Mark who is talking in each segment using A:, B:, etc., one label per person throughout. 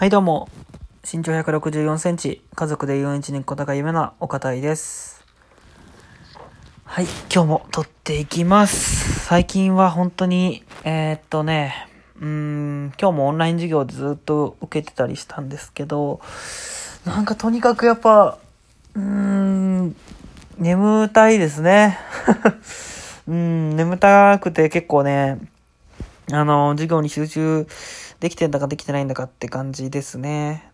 A: はいどうも、身長164センチ、家族で41人小高夢な岡田井です。はい、今日も撮っていきます。最近は本当に、えーっとね、うん、今日もオンライン授業でずっと受けてたりしたんですけど、なんかとにかくやっぱ、うーん、眠たいですね。うん、眠たくて結構ね、あの、授業に集中できてんだかできてないんだかって感じですね。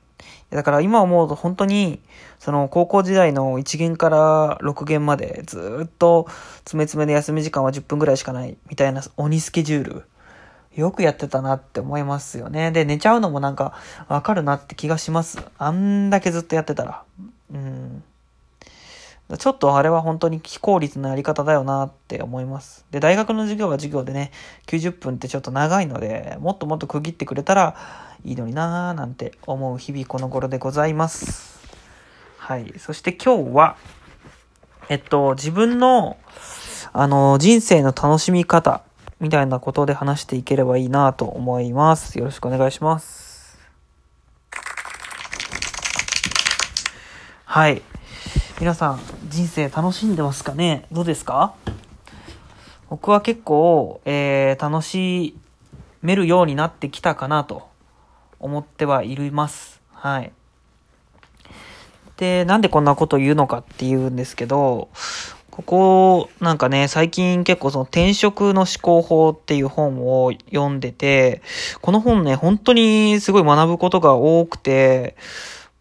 A: だから今思うと本当に、その高校時代の1限から6限までずっと詰め詰めで休み時間は10分ぐらいしかないみたいな鬼スケジュール。よくやってたなって思いますよね。で、寝ちゃうのもなんかわかるなって気がします。あんだけずっとやってたら。うん。ちょっとあれは本当に非効率なやり方だよなって思います。で、大学の授業は授業でね、90分ってちょっと長いので、もっともっと区切ってくれたらいいのになーなんて思う日々この頃でございます。はい。そして今日は、えっと、自分の、あの、人生の楽しみ方みたいなことで話していければいいなと思います。よろしくお願いします。はい。皆さん、人生楽しんでますかね？どうですか？僕は結構、えー、楽しめるようになってきたかなと思ってはいます。はい。で、なんでこんなこと言うのかっていうんですけど、ここ、なんかね、最近結構その転職の思考法っていう本を読んでて、この本ね、本当にすごい学ぶことが多くて、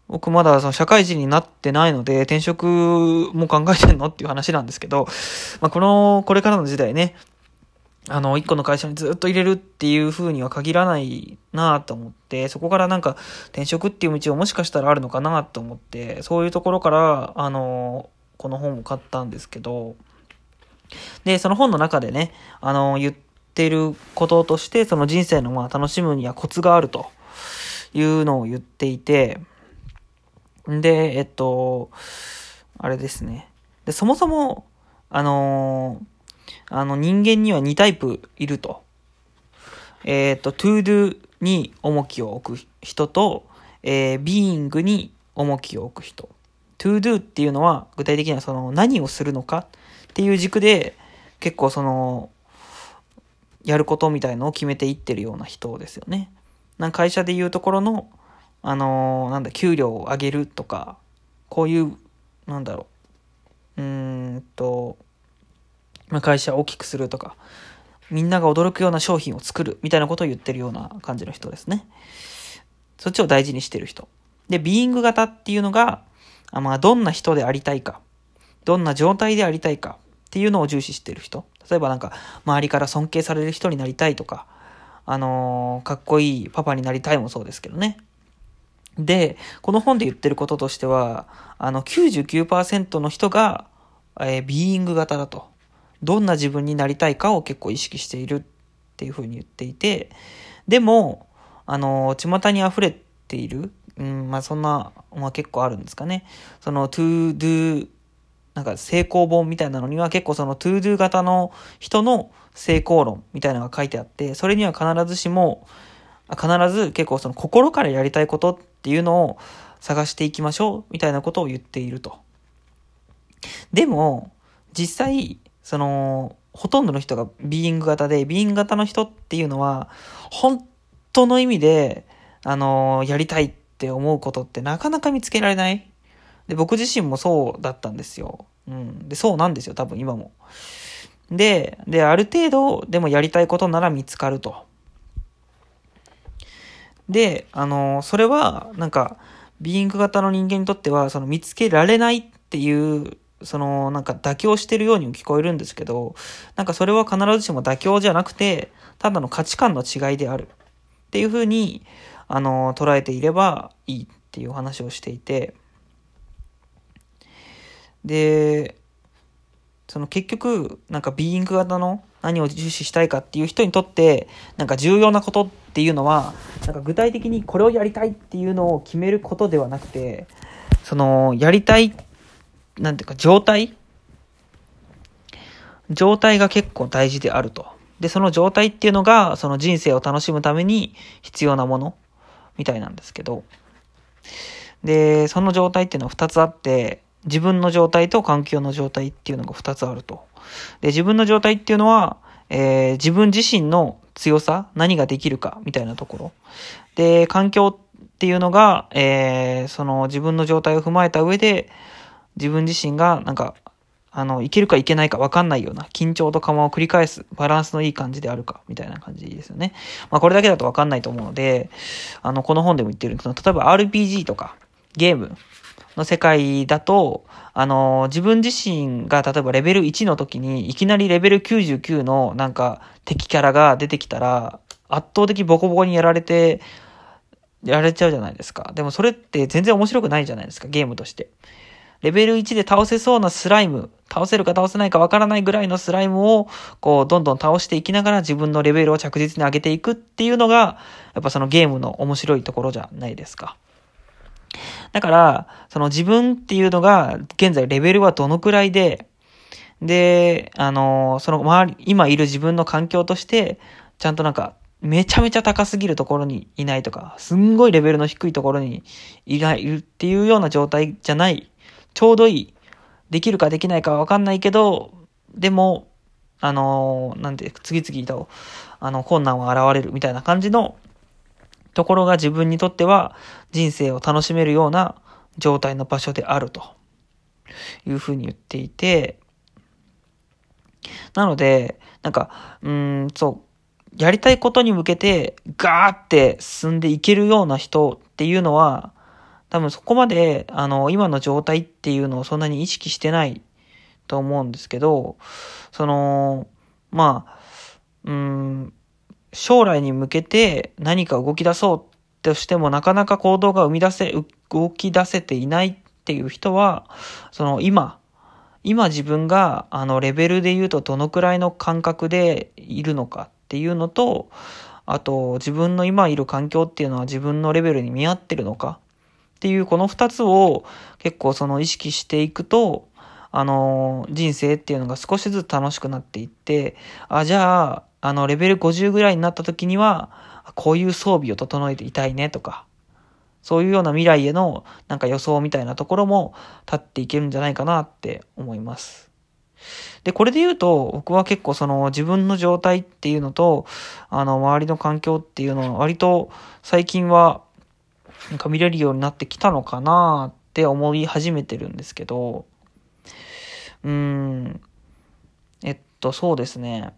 A: 僕まだその社会人になってないので、転職も考えてんのっていう話なんですけど、まあ、この、これからの時代ね、あの、一個の会社にずっと入れるっていう風には限らないなと思って、そこからなんか転職っていう道をもしかしたらあるのかなと思って、そういうところから、あの、この本を買ったんですけど、で、その本の中でね、あの、言ってることとして、その人生のまあ楽しむにはコツがあるというのを言っていて、で、えっと、あれですね。で、そもそも、あのあの人間には2タイプいると。えっと、to do に重きを置く人と、えー、being に重きを置く人。to do っていうのは具体的にはその何をするのかっていう軸で結構そのやることみたいのを決めていってるような人ですよね。なん会社でいうところのあのーなんだ、給料を上げるとか、こういう、なんだろう、うんと、まあ、会社を大きくするとか、みんなが驚くような商品を作るみたいなことを言ってるような感じの人ですね。そっちを大事にしてる人。で、ビーイング型っていうのが、あまあ、どんな人でありたいか、どんな状態でありたいかっていうのを重視してる人。例えばなんか、周りから尊敬される人になりたいとか、あのーかっこいいパパになりたいもそうですけどね。で、この本で言ってることとしては、あの99%の人が、えービーイング型だと。どんな自分になりたいかを結構意識しているっていうふうに言っていて、でも、あの、巷に溢れている、うん、まあそんな、まあ結構あるんですかね。その to do、なんか成功本みたいなのには結構その to do 型の人の成功論みたいなのが書いてあって、それには必ずしも、必ず結構その心からやりたいことっていうのを探していきましょうみたいなことを言っていると。でも、実際、その、ほとんどの人がビーイング型で、ビーイング型の人っていうのは、本当の意味で、あの、やりたいって思うことってなかなか見つけられない。で、僕自身もそうだったんですよ。うん。で、そうなんですよ、多分今も。で、で、ある程度、でもやりたいことなら見つかると。で、あの、それは、なんか、ビーイング型の人間にとっては、その見つけられないっていう、その、なんか妥協してるようにも聞こえるんですけど、なんかそれは必ずしも妥協じゃなくて、ただの価値観の違いである。っていうふうに、あの、捉えていればいいっていう話をしていて、で、その結局、なんかビーイング型の何を重視したいかっていう人にとって、なんか重要なことっていうのは、なんか具体的にこれをやりたいっていうのを決めることではなくて、その、やりたい、なんていうか状態状態が結構大事であると。で、その状態っていうのが、その人生を楽しむために必要なもの。みたいなんですけど、で、その状態っていうのは2つあって、自分の状態と環境の状態っていうのが2つあると。で、自分の状態っていうのは、えー、自分自身の強さ、何ができるか、みたいなところ。で、環境っていうのが、えー、その自分の状態を踏まえた上で、自分自身が、なんか、あの、いけるかいけないか分かんないような緊張と緩和を繰り返すバランスのいい感じであるか、みたいな感じですよね。まあこれだけだと分かんないと思うので、あの、この本でも言ってるんですけど、例えば RPG とかゲームの世界だと、あの、自分自身が例えばレベル1の時にいきなりレベル99のなんか敵キャラが出てきたら、圧倒的ボコボコにやられて、やられちゃうじゃないですか。でもそれって全然面白くないじゃないですか、ゲームとして。レベル1で倒せそうなスライム、倒せるか倒せないかわからないぐらいのスライムを、こう、どんどん倒していきながら自分のレベルを着実に上げていくっていうのが、やっぱそのゲームの面白いところじゃないですか。だから、その自分っていうのが、現在レベルはどのくらいで、で、あの、その周り、今いる自分の環境として、ちゃんとなんか、めちゃめちゃ高すぎるところにいないとか、すんごいレベルの低いところにいない、っていうような状態じゃないちょうどいい。できるかできないかわかんないけど、でも、あの、なんて、次々と、あの、困難は現れるみたいな感じのところが自分にとっては人生を楽しめるような状態の場所であると。いうふうに言っていて、なので、なんか、うん、そう、やりたいことに向けてガーって進んでいけるような人っていうのは、多分そこまで、あの、今の状態っていうのをそんなに意識してないと思うんですけど、その、まあ、うん、将来に向けて何か動き出そうとしてもなかなか行動が生み出せ、動き出せていないっていう人は、その今、今自分があのレベルで言うとどのくらいの感覚でいるのかっていうのと、あと自分の今いる環境っていうのは自分のレベルに見合ってるのかっていうこの二つを結構その意識していくと、あの、人生っていうのが少しずつ楽しくなっていって、あ、じゃあ、あの、レベル50ぐらいになった時には、こういう装備を整えていたいねとか、そういうような未来へのなんか予想みたいなところも立っていけるんじゃないかなって思います。で、これで言うと、僕は結構その自分の状態っていうのと、あの、周りの環境っていうのは割と最近はなんか見れるようになってきたのかなって思い始めてるんですけど、うーん、えっと、そうですね。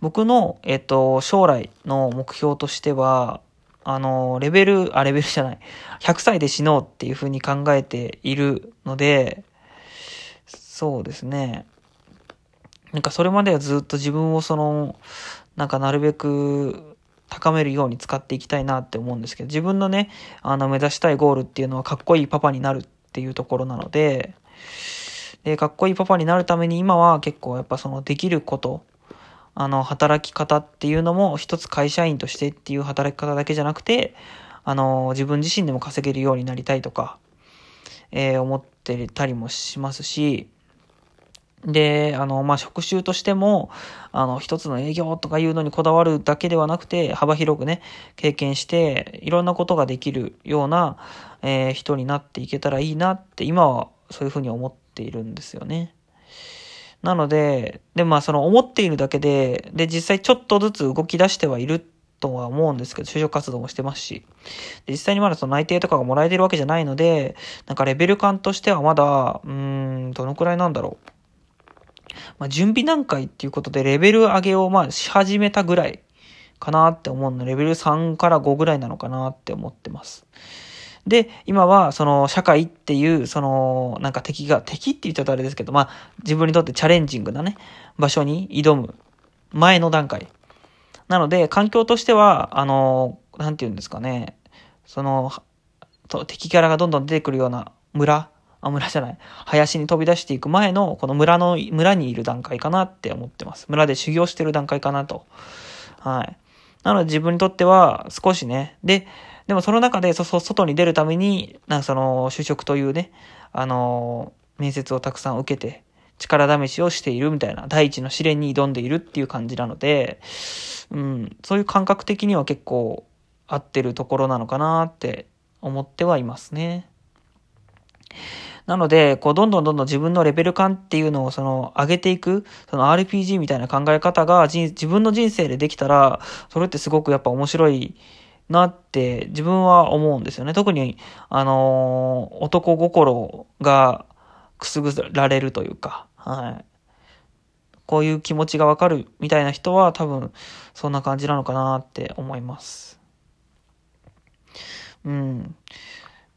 A: 僕の、えっと、将来の目標としては、あの、レベル、あ、レベルじゃない。100歳で死のうっていうふうに考えているので、そうですね。なんかそれまではずっと自分をその、なんかなるべく高めるように使っていきたいなって思うんですけど、自分のね、あの、目指したいゴールっていうのはかっこいいパパになるっていうところなので、で、かっこいいパパになるために今は結構やっぱそのできること、あの、働き方っていうのも一つ会社員としてっていう働き方だけじゃなくて、あの、自分自身でも稼げるようになりたいとか、えー、思ってたりもしますし、で、あの、まあ、職種としても、あの、一つの営業とかいうのにこだわるだけではなくて、幅広くね、経験して、いろんなことができるような、えー、人になっていけたらいいなって、今はそういうふうに思っているんですよね。なので、で、まあ、その思っているだけで、で、実際ちょっとずつ動き出してはいるとは思うんですけど、就職活動もしてますし。実際にまだその内定とかがもらえてるわけじゃないので、なんかレベル感としてはまだ、うん、どのくらいなんだろう。まあ、準備段階っていうことでレベル上げをまあし始めたぐらいかなって思うのレベル3から5ぐらいなのかなって思ってます。で、今は、その、社会っていう、その、なんか敵が、敵って言っちゃうとあれですけど、まあ、自分にとってチャレンジングなね、場所に挑む前の段階。なので、環境としては、あの、なんて言うんですかね、その、敵キャラがどんどん出てくるような村あ、村じゃない。林に飛び出していく前の、この村の、村にいる段階かなって思ってます。村で修行してる段階かなと。はい。なので自分にとっては少しね、で、でもその中で、そ、そ、外に出るために、なその、就職というね、あの、面接をたくさん受けて、力試しをしているみたいな、第一の試練に挑んでいるっていう感じなので、うん、そういう感覚的には結構、合ってるところなのかなって思ってはいますね。なので、こう、どんどんどんどん自分のレベル感っていうのを、その、上げていく、その RPG みたいな考え方が、自分の人生でできたら、それってすごくやっぱ面白いなって自分は思うんですよね。特に、あのー、男心がくすぐられるというか、はい。こういう気持ちがわかるみたいな人は多分そんな感じなのかなって思います。うん。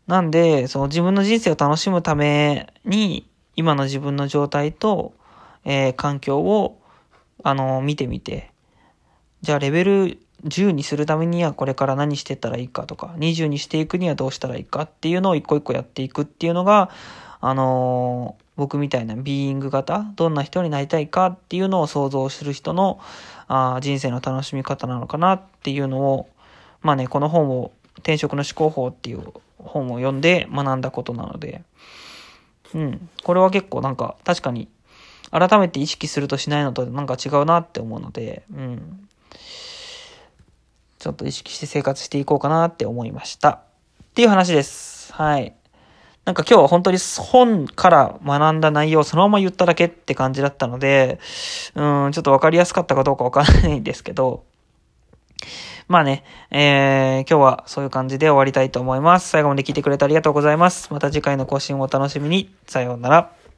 A: なんで、その自分の人生を楽しむために、今の自分の状態と、えー、環境を、あの、見てみて、じゃあレベル10にするためにはこれから何してったらいいかとか、20にしていくにはどうしたらいいかっていうのを一個一個やっていくっていうのが、あのー、僕みたいなビーイング型、どんな人になりたいかっていうのを想像する人のあ人生の楽しみ方なのかなっていうのを、まあね、この本を、転職の思考法っていう本を読んで学んだことなので、うん。これは結構なんか確かに改めて意識するとしないのとなんか違うなって思うので、うん。ちょっと意識して生活していこうかなって思いました。っていう話です。はい。なんか今日は本当に本から学んだ内容をそのまま言っただけって感じだったので、うん、ちょっとわかりやすかったかどうかわからないんですけど、まあね、えー、今日はそういう感じで終わりたいと思います。最後まで聞いてくれてありがとうございます。また次回の更新をお楽しみに。さようなら。